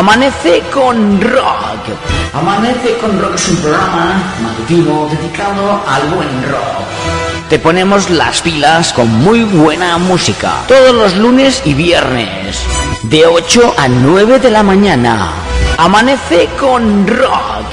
Amanece con Rock. Amanece con Rock es un programa matutino dedicado al buen rock. Te ponemos las pilas con muy buena música. Todos los lunes y viernes. De 8 a 9 de la mañana. Amanece con Rock.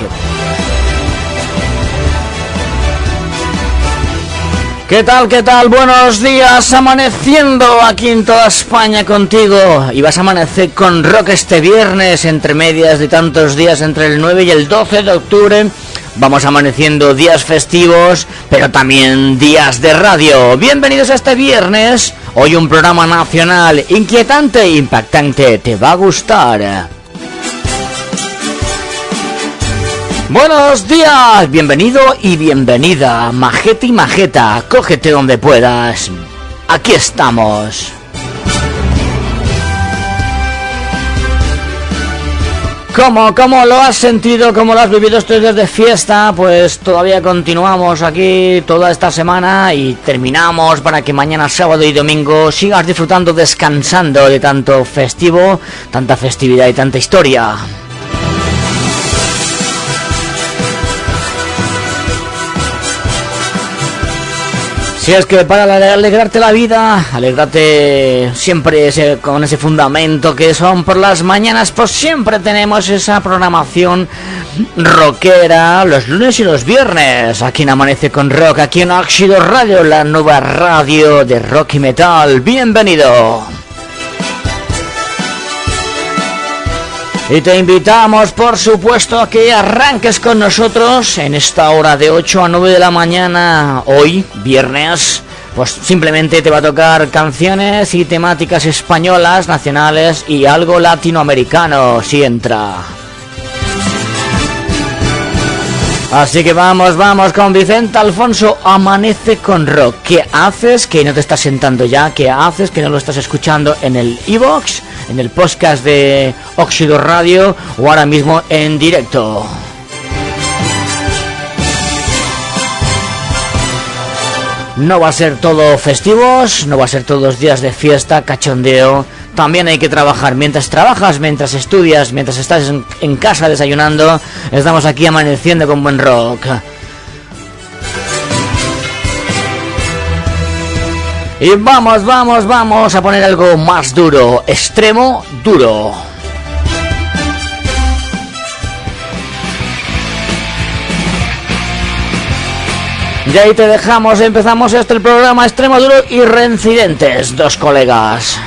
¿Qué tal, qué tal? Buenos días, amaneciendo aquí en toda España contigo. Y vas a amanecer con rock este viernes, entre medias de tantos días, entre el 9 y el 12 de octubre. Vamos amaneciendo días festivos, pero también días de radio. Bienvenidos a este viernes. Hoy un programa nacional inquietante impactante. Te va a gustar. Buenos días, bienvenido y bienvenida, majete y majeta, cógete donde puedas. Aquí estamos. ¿Cómo, ¿Cómo lo has sentido? ¿Cómo lo has vivido estos días de fiesta? Pues todavía continuamos aquí toda esta semana y terminamos para que mañana, sábado y domingo sigas disfrutando, descansando de tanto festivo, tanta festividad y tanta historia. Si es que para alegrarte la vida, alegrarte siempre con ese fundamento que son por las mañanas, pues siempre tenemos esa programación rockera los lunes y los viernes. Aquí en Amanece con Rock, aquí en Óxido Radio, la nueva radio de rock y metal. Bienvenido. Y te invitamos, por supuesto, a que arranques con nosotros en esta hora de 8 a 9 de la mañana, hoy, viernes. Pues simplemente te va a tocar canciones y temáticas españolas, nacionales y algo latinoamericano, si entra. Así que vamos, vamos con Vicente Alfonso, amanece con rock. ¿Qué haces que no te estás sentando ya? ¿Qué haces que no lo estás escuchando en el iBox, en el podcast de Óxido Radio o ahora mismo en directo? No va a ser todo festivos, no va a ser todos días de fiesta, cachondeo, también hay que trabajar. Mientras trabajas, mientras estudias, mientras estás en, casa desayunando, estamos aquí amaneciendo con buen rock. Y vamos, vamos, vamos a poner algo más duro, extremo duro. Y ahí te dejamos, empezamos este programa Extremo Duro y Reincidentes, dos colegas.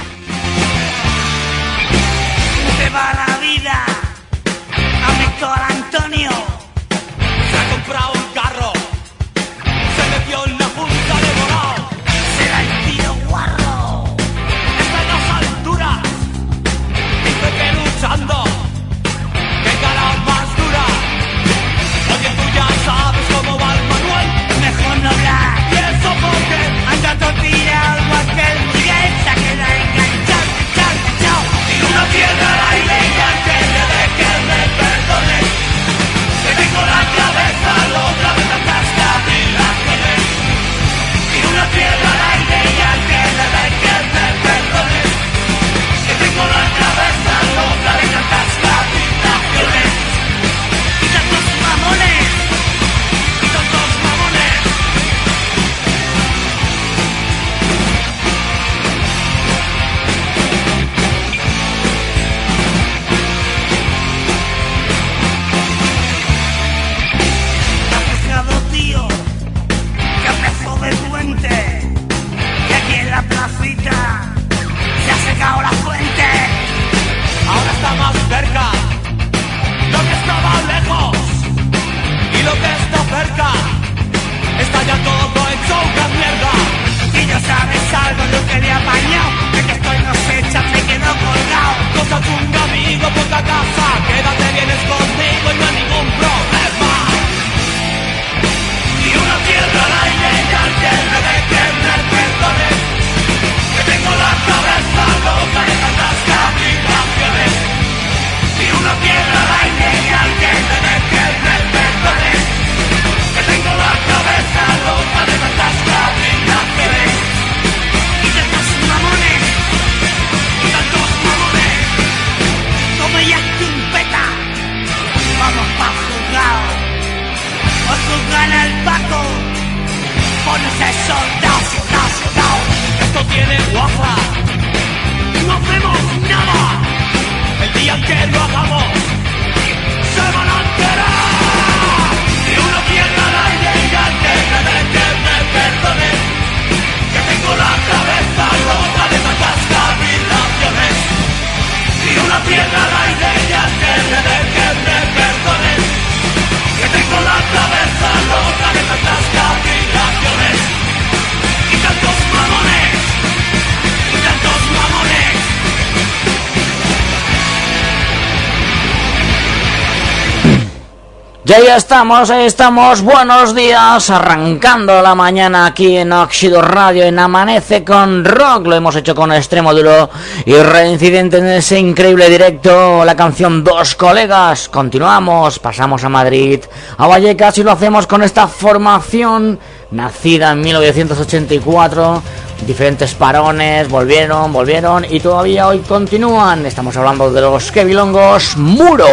Ya estamos, ahí estamos. Buenos días, arrancando la mañana aquí en Oxido Radio en Amanece con Rock. Lo hemos hecho con extremo duro y reincidente en ese increíble directo. La canción Dos Colegas. Continuamos, pasamos a Madrid, a Vallecas y lo hacemos con esta formación nacida en 1984. Diferentes parones, volvieron, volvieron y todavía hoy continúan. Estamos hablando de los Kevilongos Muro.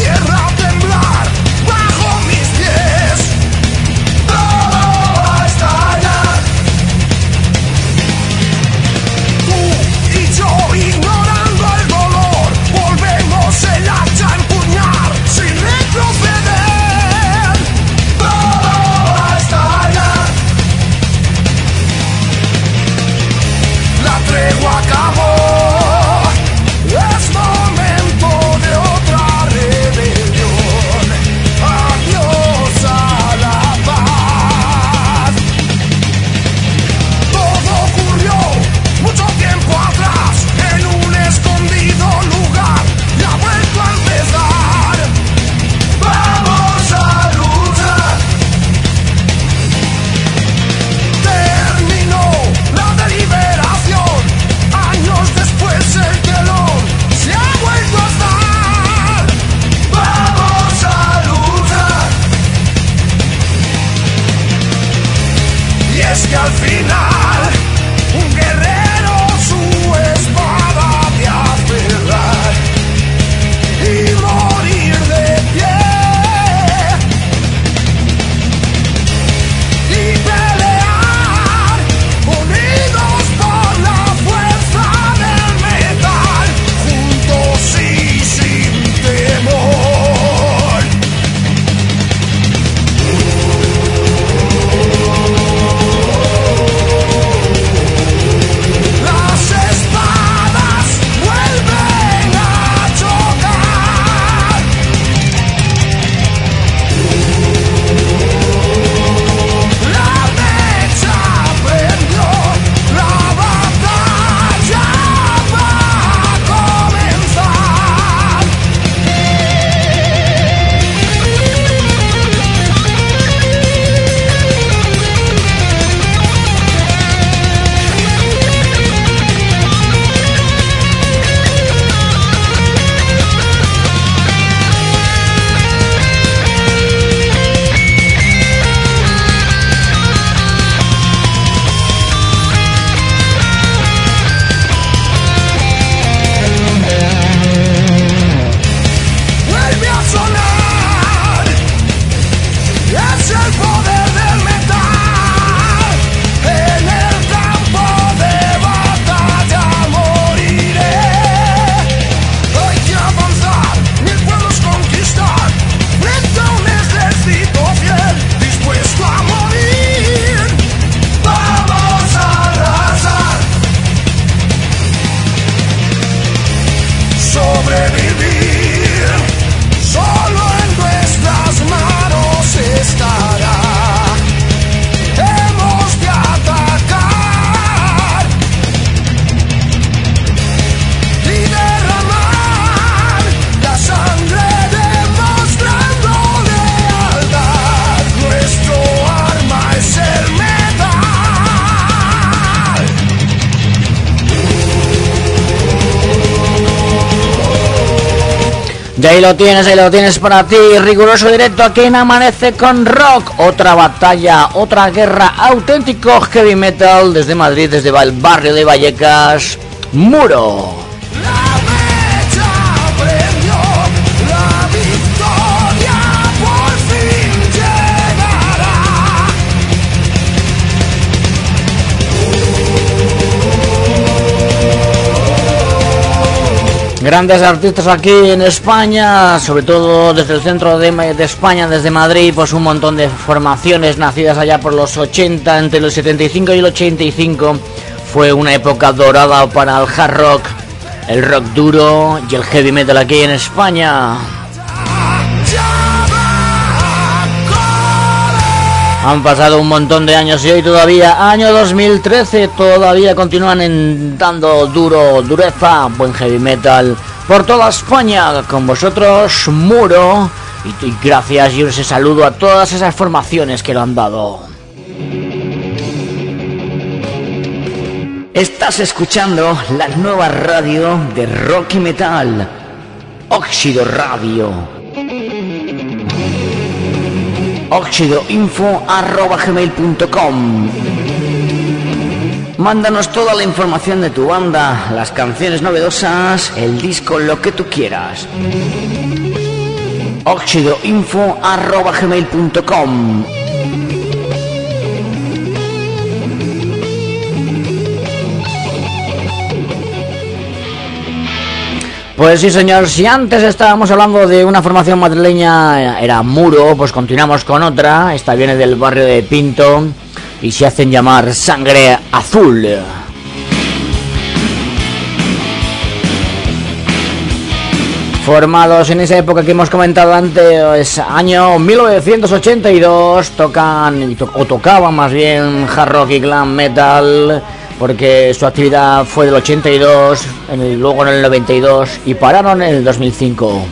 Tierra ahí lo tienes, ahí lo tienes para ti, riguroso directo aquí en Amanece con Rock, otra batalla, otra guerra, auténtico heavy metal desde Madrid, desde el barrio de Vallecas, Muro. Grandes artistas aquí en España, sobre todo desde el centro de, de España, desde Madrid, pues un montón de formaciones nacidas allá por los 80, entre el 75 y el 85. Fue una época dorada para el hard rock, el rock duro y el heavy metal aquí en España. Han pasado un montón de años y hoy todavía, año 2013, todavía continúan en, dando duro, dureza, buen heavy metal por toda España. Con vosotros, Muro. Y, gracias y ese saludo a todas esas formaciones que lo han dado. Estás escuchando la nueva radio de rock metal, Óxido Radio oxidoinfo.gmail.com Mándanos toda la información de tu banda, las canciones novedosas, el disco, lo que tú quieras. oxidoinfo.gmail.com Pues sí, señor. Si antes estábamos hablando de una formación madrileña, era Muro, pues continuamos con otra. Esta viene del barrio de Pinto y se hacen llamar Sangre Azul. Formados en esa época que hemos comentado antes, año 1982, tocan, o tocaban más bien hard rock y glam metal porque su actividad fue del 82, en el, luego en el 92 y pararon en el 2005.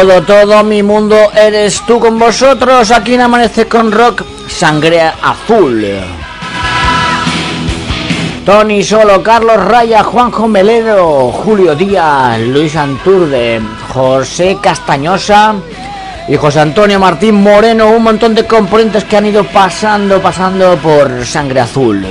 Todo, todo mi mundo eres tú con vosotros. Aquí en Amanece con Rock, Sangre Azul. Tony Solo, Carlos Raya, Juanjo Melero, Julio Díaz, Luis Anturde, José Castañosa y José Antonio Martín Moreno. Un montón de componentes que han ido pasando, pasando por Sangre Azul.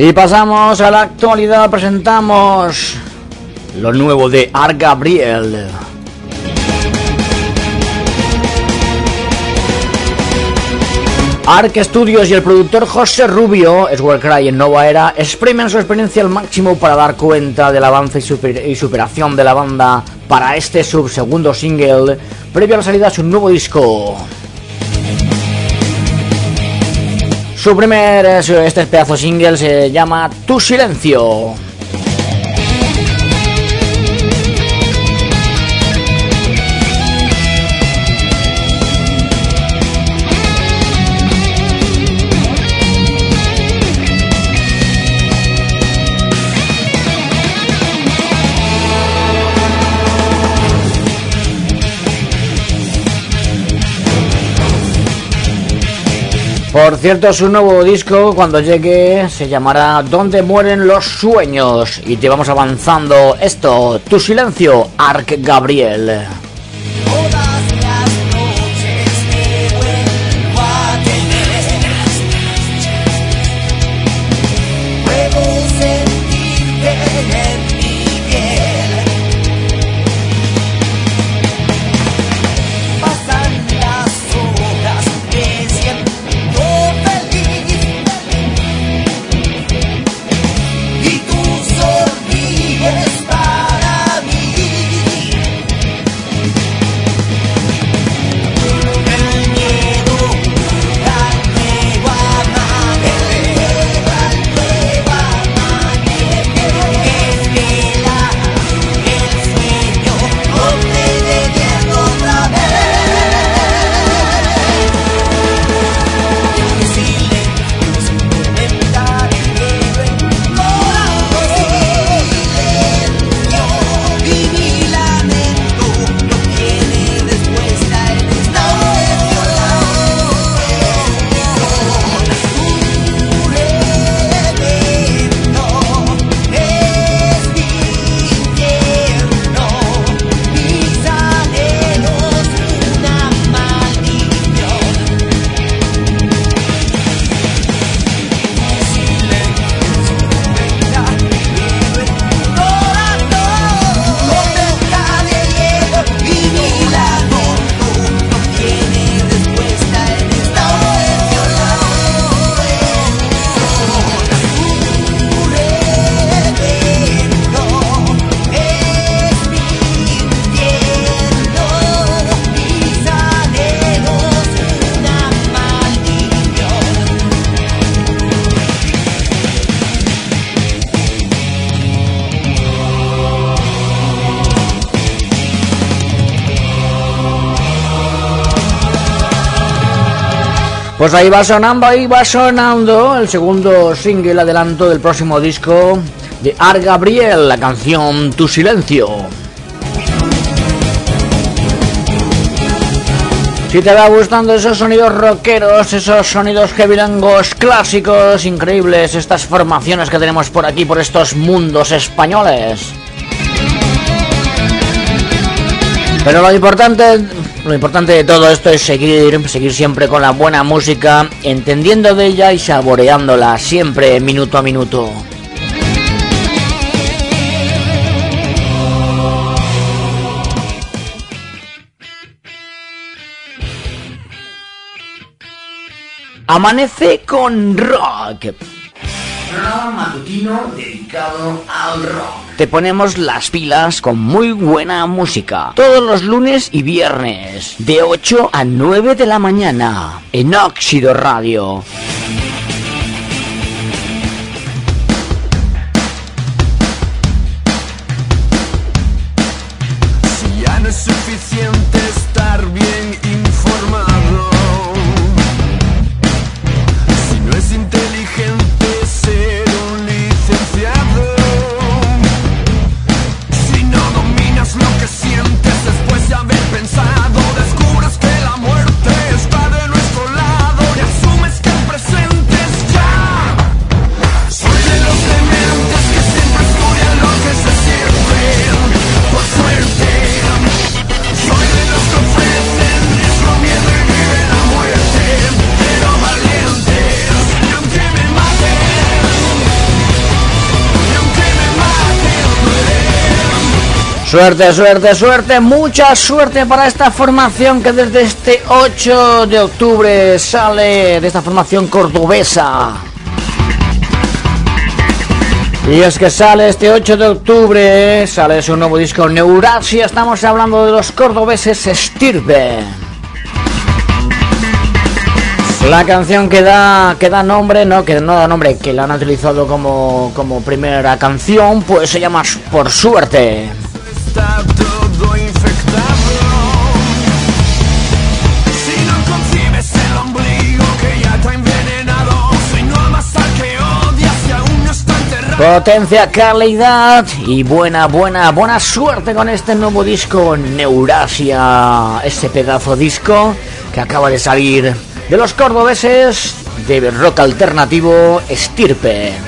Y pasamos a la actualidad, presentamos lo nuevo de Art Gabriel. Arc Studios y el productor José Rubio, Cry en Nova Era, exprimen su experiencia al máximo para dar cuenta del avance y, superación de la banda para este subsegundo single, previo a la salida de su nuevo disco. Su primer, este pedazo single se llama Tu Silencio. Por cierto, su nuevo disco, cuando llegue, se llamará Donde mueren los sueños. Y te vamos avanzando esto, tu silencio, Arc Gabriel. Pues ahí va sonando, ahí va sonando el segundo single adelanto del próximo disco de Art Gabriel, la canción Tu Silencio. Si te va gustando esos sonidos rockeros, esos sonidos heavylangos clásicos, increíbles, estas formaciones que tenemos por aquí, por estos mundos españoles. Pero lo importante lo importante de todo esto es seguir, seguir siempre con la buena música, entendiendo de ella y saboreándola siempre minuto a minuto. Amanece con rock. Programa matutino dedicado al rock te ponemos las pilas con muy buena música. Todos los lunes y viernes, de 8 a 9 de la mañana, en Óxido Radio. Suerte, suerte, suerte, mucha suerte para esta formación que desde este 8 de octubre sale de esta formación cordobesa. Y es que sale este 8 de octubre, sale su nuevo disco Neurasia, estamos hablando de los cordobeses Stirbe. La canción que da, que da nombre, no, que no da nombre, que la han utilizado como, como primera canción, pues se llama Por Suerte. Potencia, calidad y buena, buena, buena suerte con este nuevo disco Neurasia, este pedazo disco que acaba de salir de los cordobeses de rock alternativo Estirpe.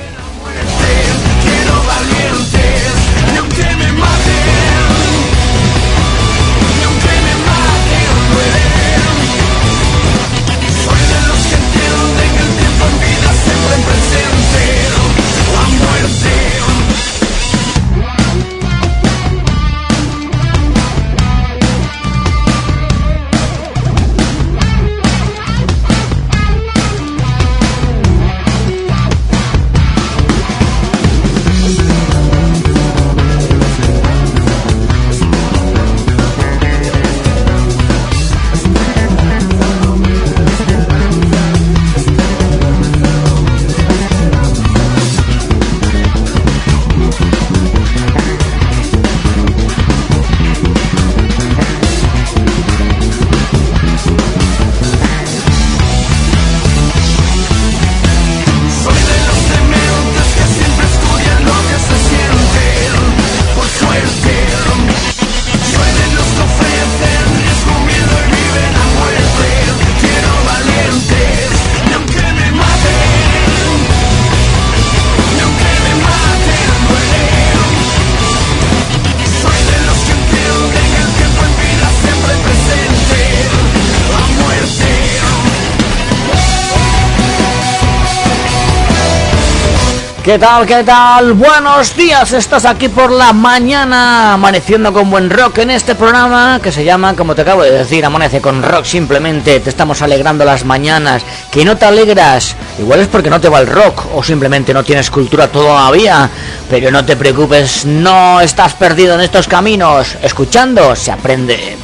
¿Qué tal, qué tal? Buenos días, estás aquí por la mañana amaneciendo con buen rock en este programa que se llama, como te acabo de decir, Amanece con Rock simplemente, te estamos alegrando las mañanas, que no te alegras, igual es porque no te va el rock o simplemente no tienes cultura todavía, pero no te preocupes, no estás perdido en estos caminos, escuchando se aprende.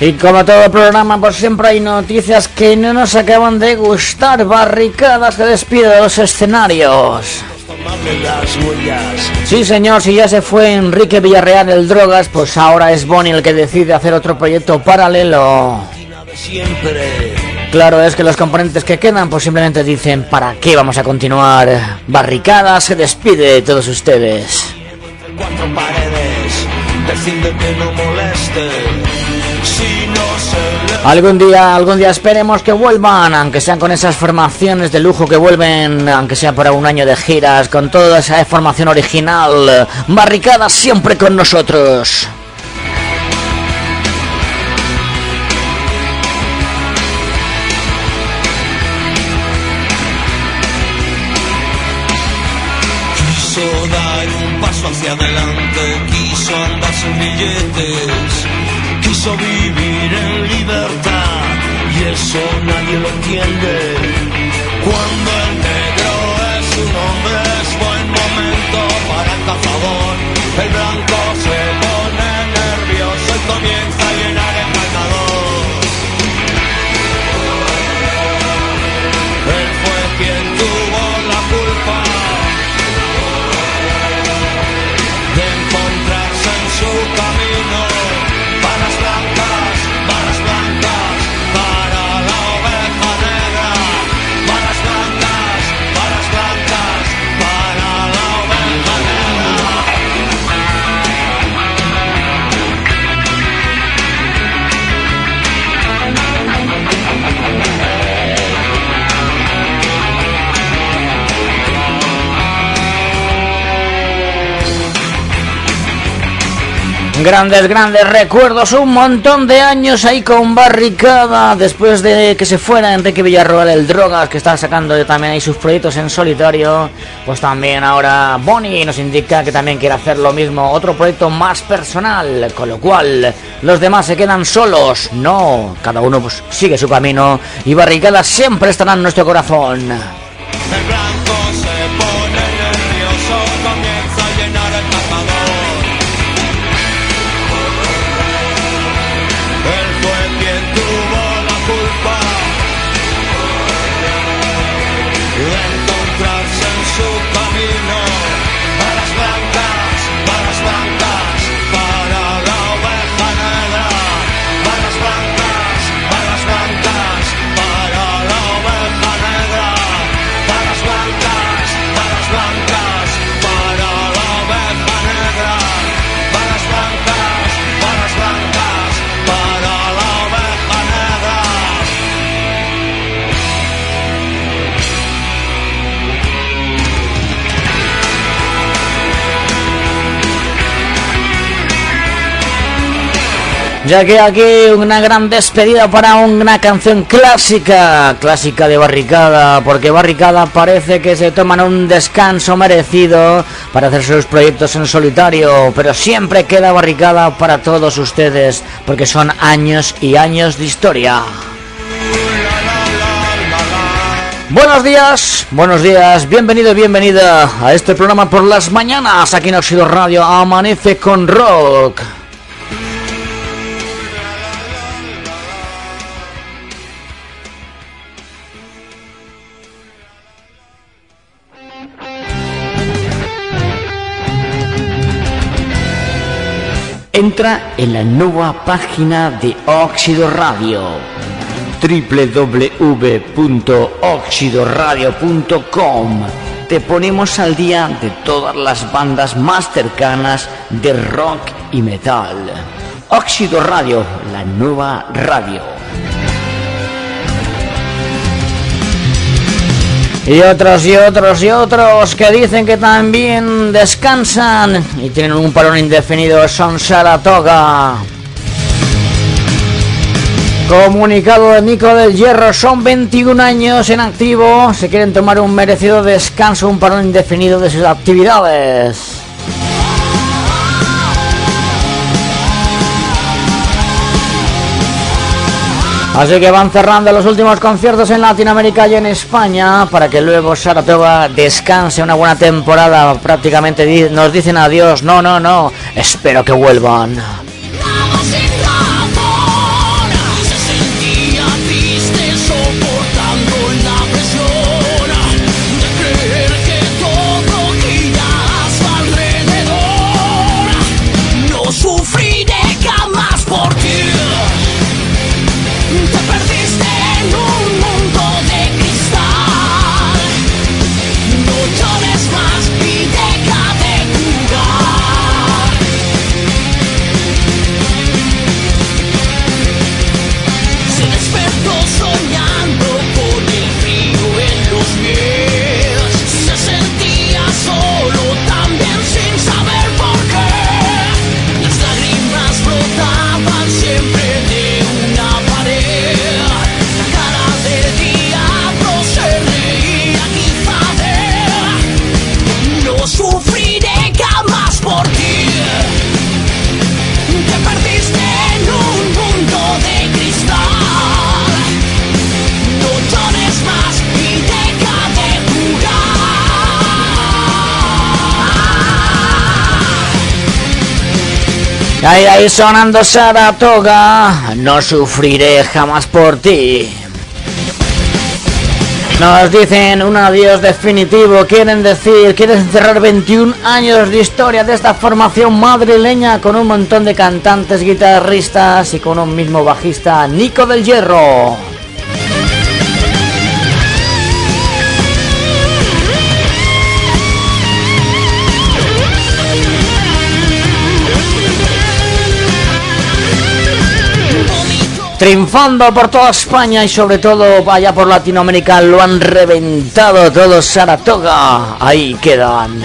Y como todo programa, pues siempre hay noticias que no nos acaban de gustar, barricadas que despide de los escenarios. Sí, señor, si ya se fue Enrique Villarreal el Drogas, pues ahora es Bonnie el que decide hacer otro proyecto paralelo. Claro, es que los componentes que quedan, pues simplemente dicen, ¿para qué vamos a continuar? Barricada se despide de todos ustedes. Cuatro paredes, decide que no moleste. Algún día, algún día esperemos que vuelvan, aunque sean con esas formaciones de lujo que vuelven, aunque sea para un año de giras, con toda esa formación original. Barricada siempre con nosotros. quiso dar un paso hacia adelante, quiso andar sin billetes, quiso vivir en libertad y eso nadie lo entiende. Cuando el Grandes, grandes recuerdos, un montón de años ahí con Barricada, después de que se fuera Enrique Villarroel, el Drogas, que está sacando también ahí sus proyectos en solitario, pues también ahora Bonnie nos indica que también quiere hacer lo mismo, otro proyecto más personal, con lo cual los demás se quedan solos, no, cada uno pues sigue su camino y Barricada siempre estará en nuestro corazón. Ya que aquí una gran despedida para una canción clásica, clásica de Barricada, porque Barricada parece que se toman un descanso merecido para hacer sus proyectos en solitario, pero siempre queda Barricada para todos ustedes, porque son años y años de historia. Buenos días, buenos días, bienvenido, bienvenida a este programa por las mañanas aquí en Oxido Radio Amanece con Rock. Entra en la nueva página de Óxido Radio www.oxidoradio.com Te ponemos al día de todas las bandas más cercanas de rock y metal. Óxido Radio, la nueva radio. Y otros y otros y otros que dicen que también descansan y tienen un parón indefinido son Saratoga. Comunicado de Nico del Hierro, son 21 años en activo, se quieren tomar un merecido descanso, un parón indefinido de sus actividades. Así que van cerrando los últimos conciertos en Latinoamérica y en España para que luego Saratoga descanse una buena temporada. Prácticamente nos dicen adiós. No, no, no. Espero que vuelvan. Ahí, ahí sonando Saratoga, no sufriré jamás por ti. Nos dicen un adiós definitivo, quieren decir, quieren cerrar 21 años de historia de esta formación madrileña con un montón de cantantes, guitarristas y con un mismo bajista, Nico del Hierro. Triunfando por toda España y sobre todo vaya por Latinoamérica, lo han reventado todos Saratoga, ahí quedan.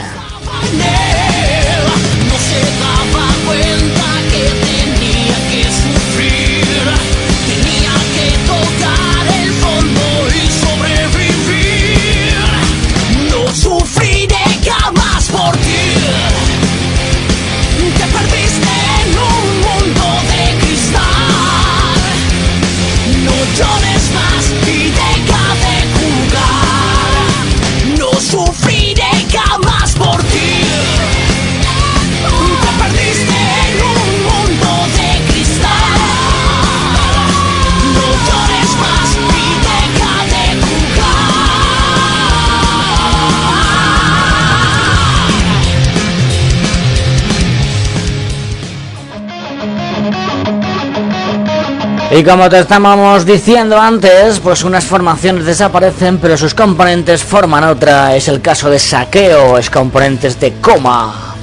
Y como te estábamos diciendo antes, pues unas formaciones desaparecen, pero sus componentes forman otra. Es el caso de saqueo, es componentes de coma.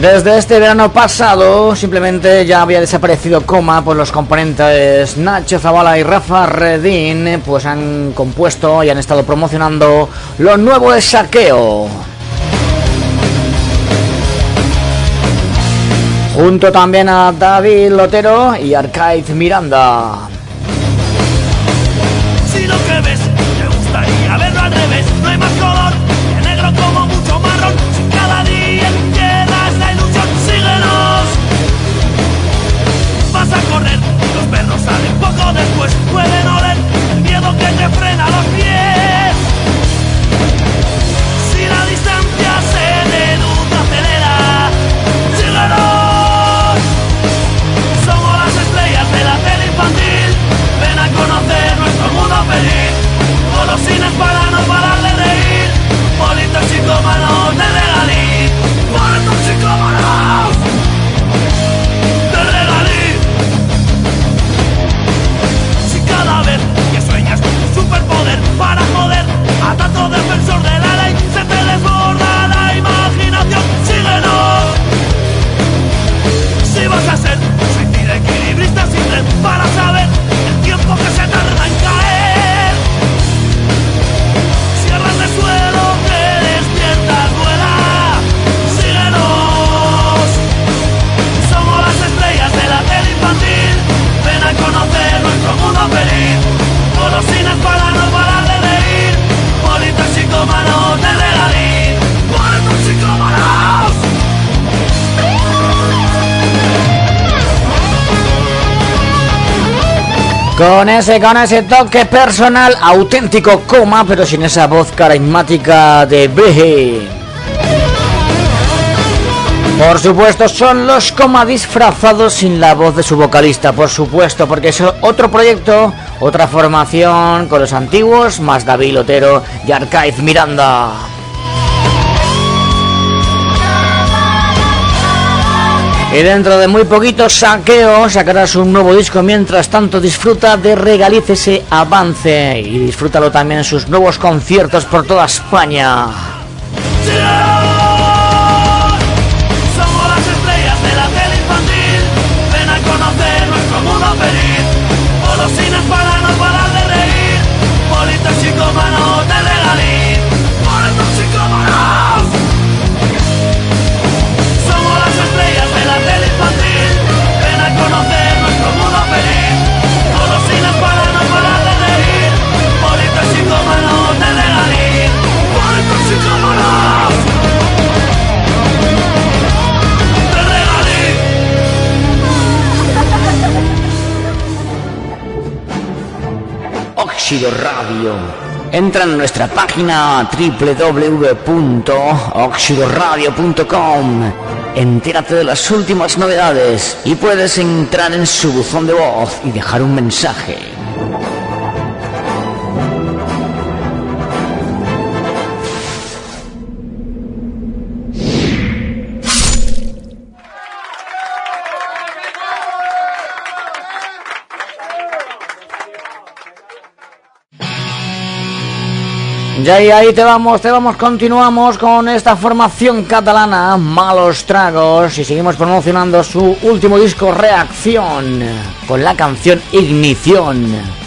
Desde este verano pasado simplemente ya había desaparecido coma, pues los componentes Nacho Zavala y Rafa Redín pues han compuesto y han estado promocionando lo nuevo de saqueo. Junto también a David Lotero y Arcade Miranda. Ese, con ese toque personal, auténtico coma, pero sin esa voz carismática de Brigitte. Por supuesto, son los coma disfrazados sin la voz de su vocalista, por supuesto, porque es otro proyecto, otra formación con los antiguos, más David Lotero y Arcaiz Miranda. Y dentro de muy poquito Saqueo sacarás un nuevo disco mientras tanto disfruta de Regaliz ese avance y disfrútalo también en sus nuevos conciertos por toda España. Radio. Entra en nuestra página www.oxidoradio.com. Entérate de las últimas novedades y puedes entrar en su buzón de voz y dejar un mensaje. Ya y ahí te vamos, te vamos, continuamos con esta formación catalana, Malos Tragos, y seguimos promocionando su último disco Reacción, con la canción Ignición.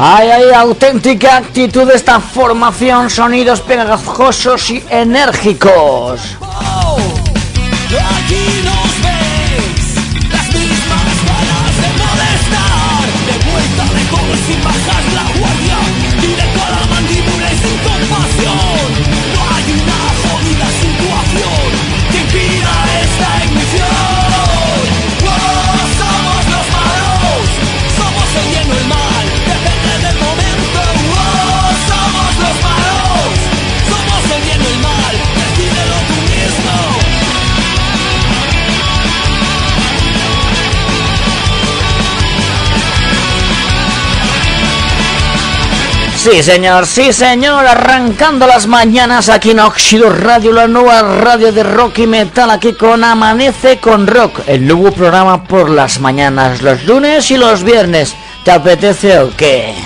Hay, hay auténtica actitud de esta formación, sonidos pegajosos y enérgicos. Sí, señor, sí, señor, arrancando las mañanas aquí en Oxido Radio, la nueva radio de rock y metal, aquí con Amanece con Rock, el nuevo programa por las mañanas, los lunes y los viernes. ¿Te apetece o qué?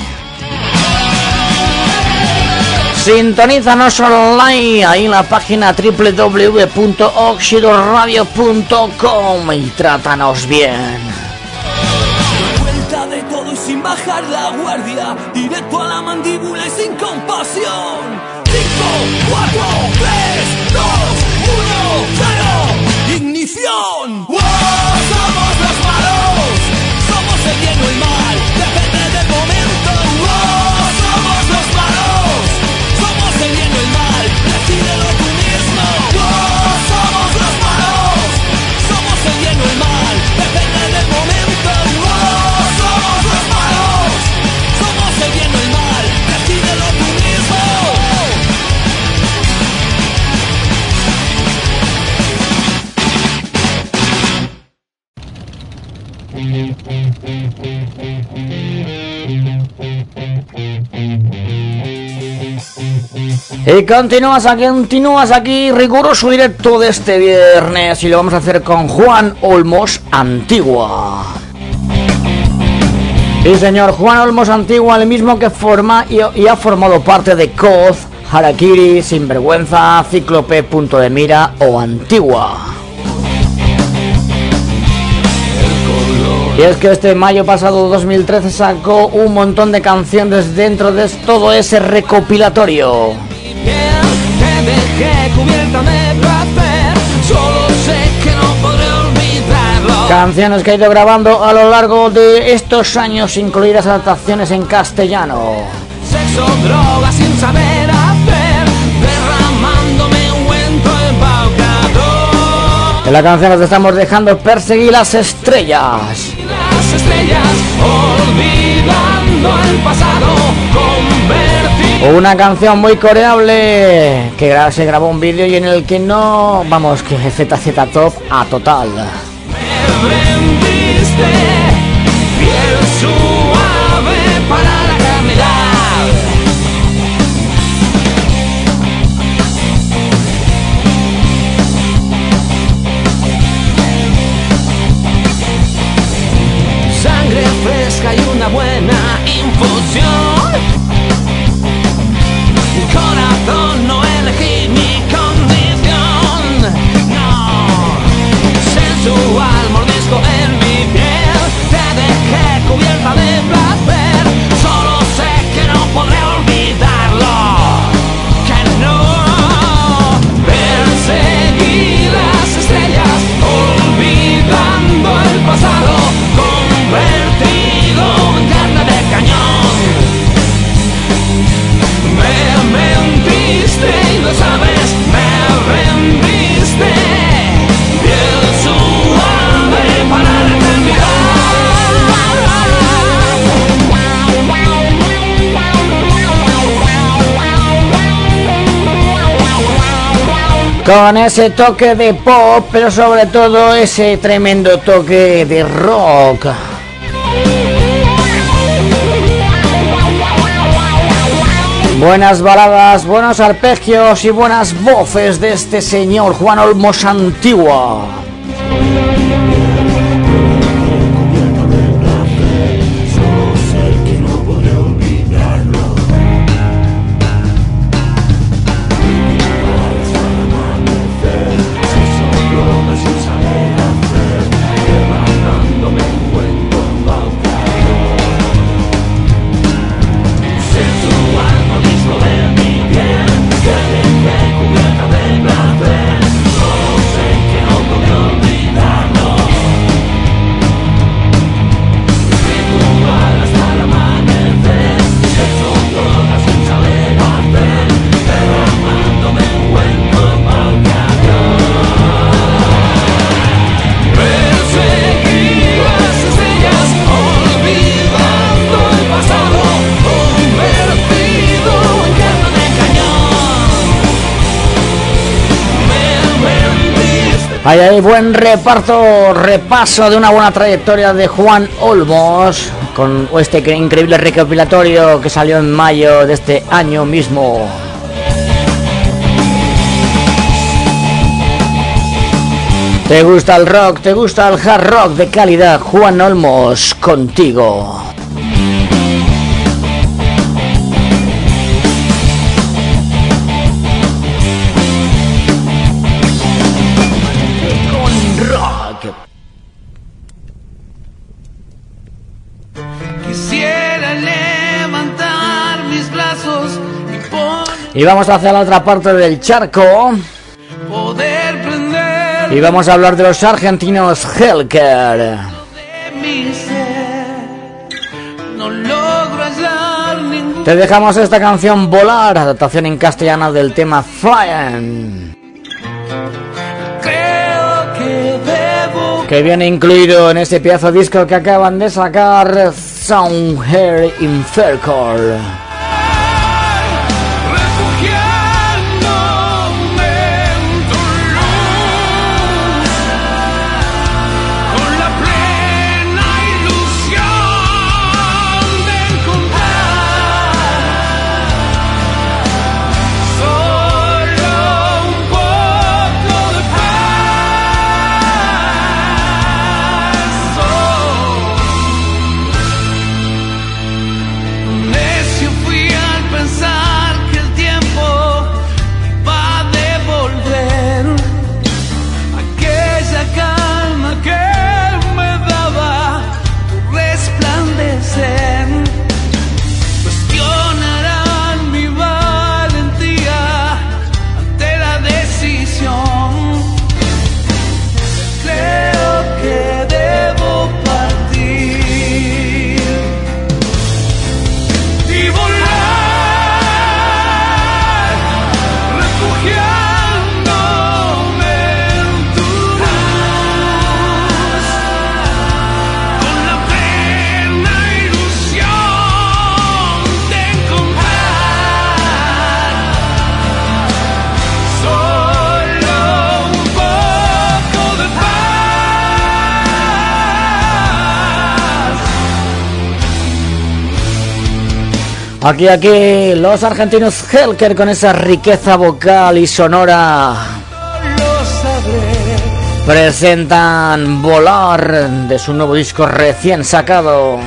Sintonízanos online ahí en la página www.oxidoradio.com y trátanos bien. Vuelta de todo y sin bajar canción. Y continúas aquí, continúas aquí, riguroso directo de este viernes y lo vamos a hacer con Juan Olmos Antigua. Sí, señor, Juan Olmos Antigua, el mismo que forma y, y ha formado parte de Coz, Harakiri, Sinvergüenza, Cíclope, Punto de Mira o Antigua. Y es que este mayo pasado 2013 sacó un montón de canciones dentro de todo ese recopilatorio. Canciones que ha ido grabando a lo largo de estos años, incluidas adaptaciones en castellano. Sexo, droga sin saber hacer Derramándome ungüento embaucador En la canción te estamos dejando perseguir las estrellas. Las estrellas olvidando el pasado Convertir Una canción muy coreable que se grabó un vídeo y en el que no, vamos, que ZZ Top a total. me rendiste Piel suave para la eternidad buena infusión Corazón, no elegí mi condición. No. Sensual mordisco en mi piel. Te dejé cubierta de placer Con ese toque de pop, pero sobre todo ese tremendo toque de rock. Buenas baladas, buenos arpegios y buenas voces de este señor Juan Olmos Antigua. Hay ahí buen reparto, repaso de una buena trayectoria de Juan Olmos con este increíble recopilatorio que salió en mayo de este año mismo. ¿Te gusta el rock? ¿Te gusta el hard rock de calidad? Juan Olmos, contigo. Y vamos hacia la otra parte del charco. Y vamos a hablar de los argentinos Helker. Te dejamos esta canción volar, adaptación en castellano del tema Flying, creo que viene incluido en este pedazo de disco que acaban de sacar Soundhair in Faircore. Aquí, aquí, los argentinos Helker con esa riqueza vocal y sonora presentan Volar de su nuevo disco recién sacado.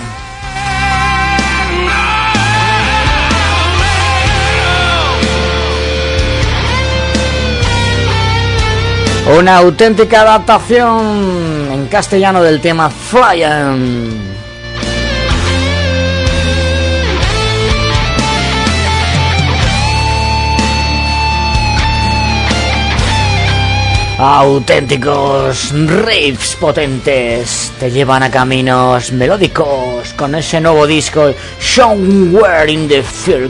Una auténtica adaptación en castellano del tema Flyin'. Auténticos riffs potentes. Te llevan a caminos melódicos con ese nuevo disco Somewhere in the Fear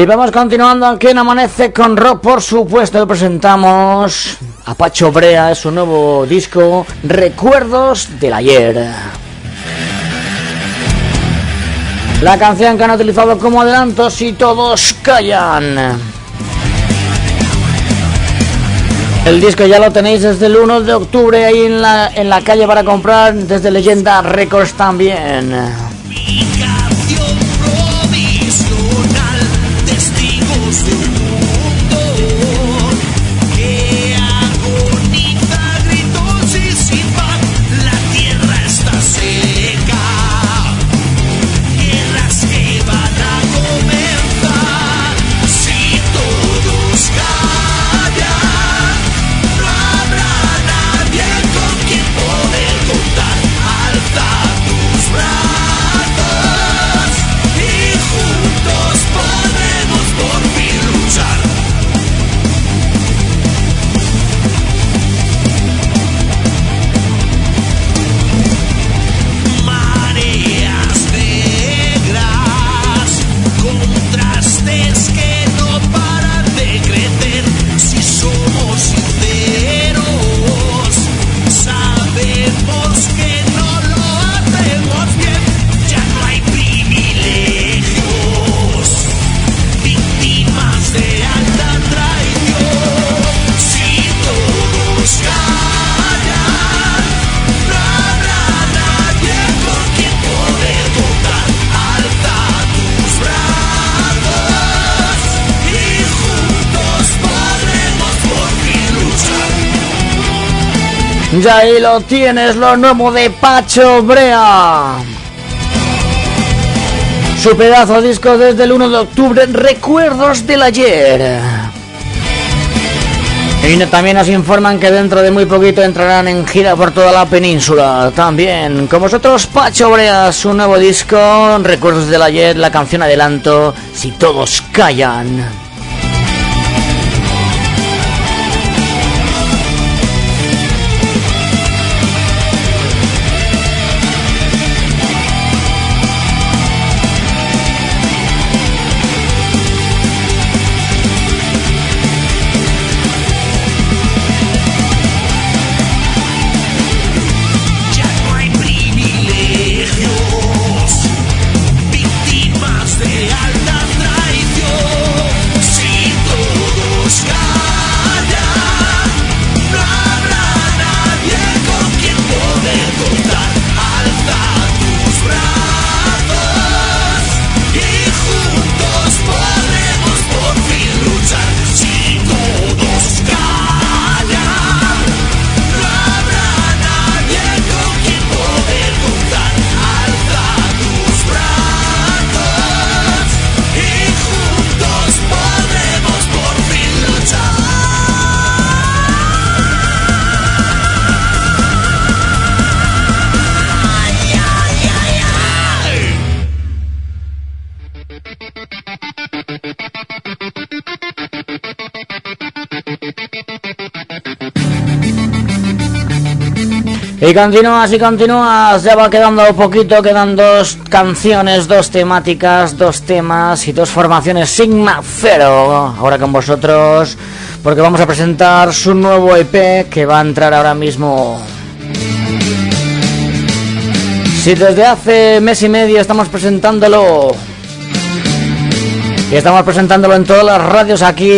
Y vamos continuando aquí en Amanece con Rock, por supuesto, presentamos a Pacho Brea, su nuevo disco, Recuerdos del Ayer. La canción que han utilizado como adelanto Si todos callan. El disco ya lo tenéis desde el 1 de octubre ahí en la, en la calle para comprar, desde Leyenda Records también. Ahí lo tienes, lo nuevo de Pacho Brea. Su pedazo disco desde el 1 de octubre, Recuerdos del ayer. Y también nos informan que dentro de muy poquito entrarán en gira por toda la península. También con vosotros Pacho Brea, su nuevo disco, Recuerdos del ayer, la canción adelanto, Si todos callan. Y continúas y continúas, ya va quedando poquito, quedan dos canciones, dos temáticas, dos temas y dos formaciones Sigma Cero. Ahora con vosotros, porque vamos a presentar su nuevo EP que va a entrar ahora mismo. Si desde hace mes y medio estamos presentándolo estamos presentándolo en todas las radios aquí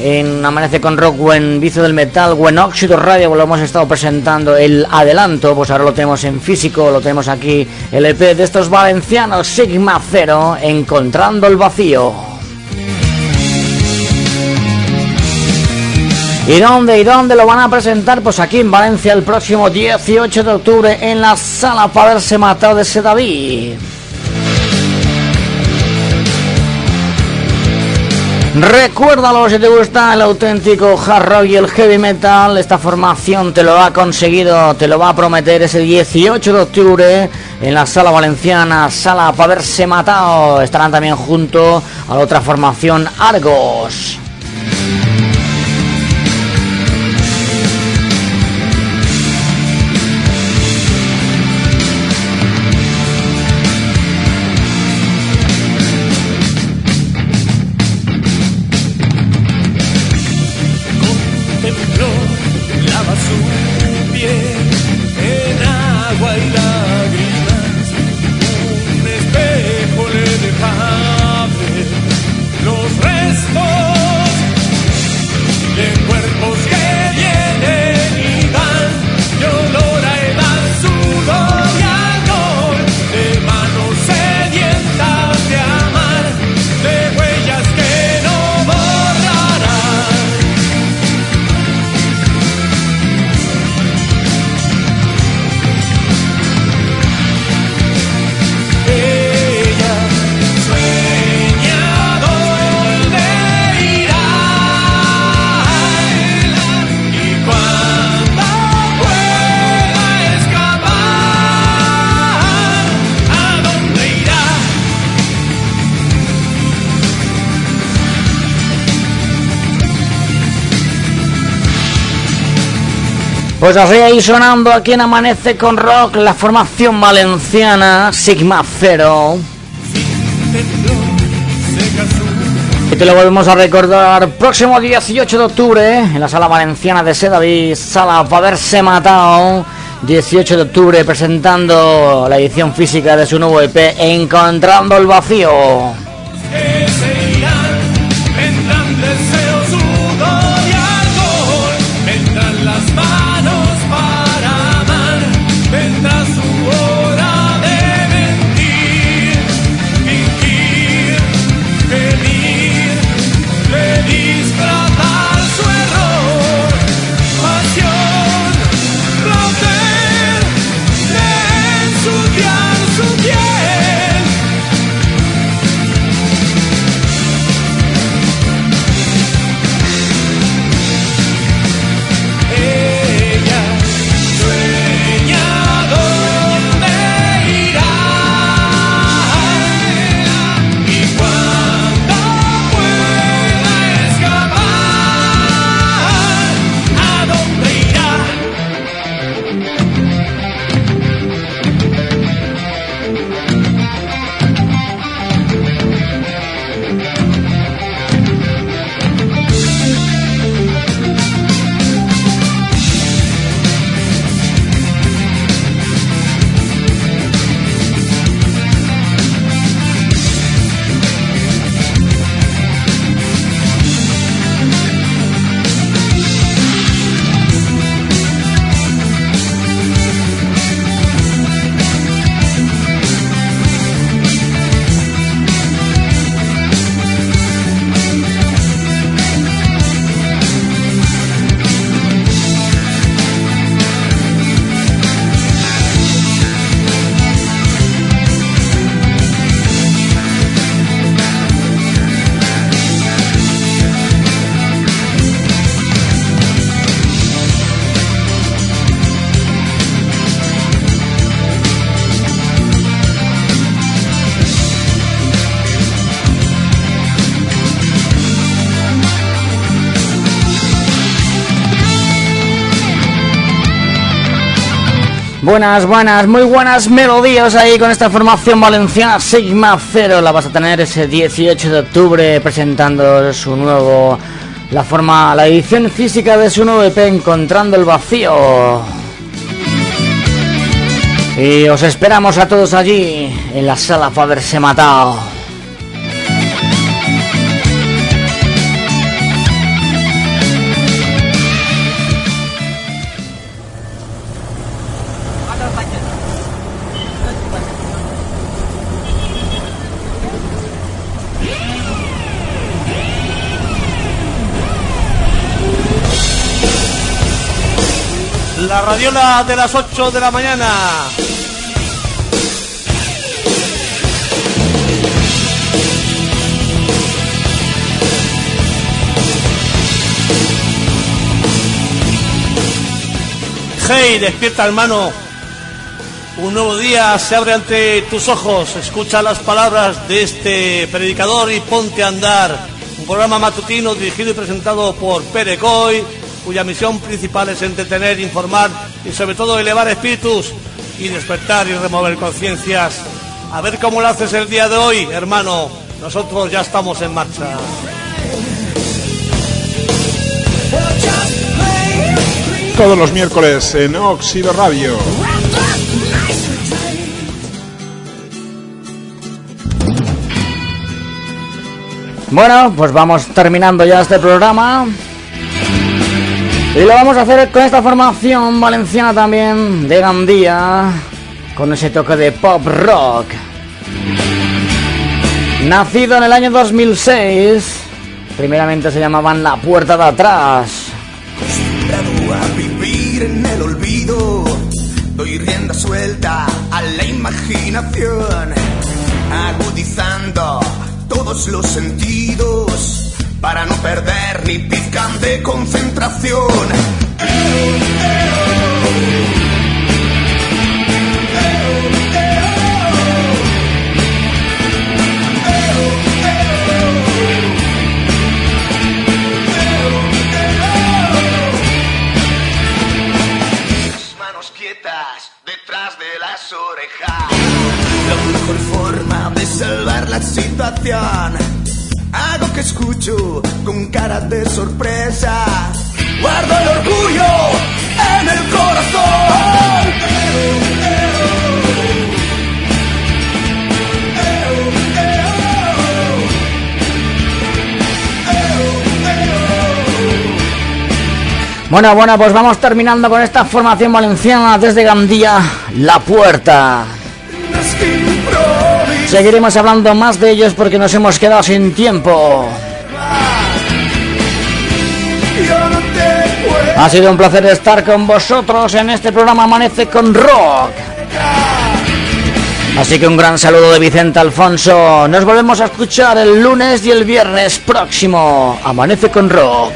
en Amanece con Rock o en Vicio del Metal o en Óxido Radio, lo hemos estado presentando el adelanto, pues ahora lo tenemos en físico, lo tenemos aquí, el EP de estos valencianos Sigma Cero, Encontrando el Vacío. ¿Y dónde y dónde lo van a presentar? Pues aquí en Valencia el próximo 18 de octubre en la sala para haberse matado de Sedaví. Recuérdalo si te gusta el auténtico hard rock y el heavy metal. Esta formación te lo ha conseguido, te lo va a prometer ese 18 de octubre en la sala valenciana, sala para haberse matado. Estarán también junto a la otra formación Argos. Pues así ahí sonando aquí en Amanece con Rock, la formación valenciana Sigma Cero. Y te lo volvemos a recordar próximo 18 de octubre en la sala valenciana de Sedaví, sala para haberse matado. 18 de octubre presentando la edición física de su nuevo EP Encontrando el Vacío. Buenas, buenas, muy buenas melodías ahí con esta formación valenciana Sigma Cero. La vas a tener ese 18 de octubre presentando su nuevo, la forma, la edición física de su nuevo EP Encontrando el Vacío. Y os esperamos a todos allí en la sala para haberse matado. Radiola de las 8 de la mañana. Hey, despierta hermano. Un nuevo día se abre ante tus ojos. Escucha las palabras de este predicador y ponte a andar. Un programa matutino dirigido y presentado por Pere Coy, cuya misión principal es entretener, informar y sobre todo elevar espíritus y despertar y remover conciencias. A ver cómo lo haces el día de hoy, hermano. Nosotros ya estamos en marcha. Todos los miércoles en Óxido Radio. Bueno, pues vamos terminando ya este programa. Y lo vamos a hacer con esta formación valenciana también de Gandía, con ese toque de pop rock. Nacido en el año 2006, primeramente se llamaban La Puerta de Atrás. acostumbrado a vivir en el olvido. Doy rienda suelta a la imaginación, agudizando todos los sentidos para no perder ni pizcan de concentración. Las manos quietas detrás de las orejas. La mejor forma de salvar la situación. Escucho con cara de sorpresa. Guardo el orgullo en el corazón. Bueno, bueno, pues vamos terminando con esta formación valenciana desde Gandía, La Puerta. Seguiremos hablando más de ellos porque nos hemos quedado sin tiempo. Ha sido un placer estar con vosotros en este programa Amanece con Rock. Así que un gran saludo de Vicente Alfonso. Nos volvemos a escuchar el lunes y el viernes próximo. Amanece con Rock.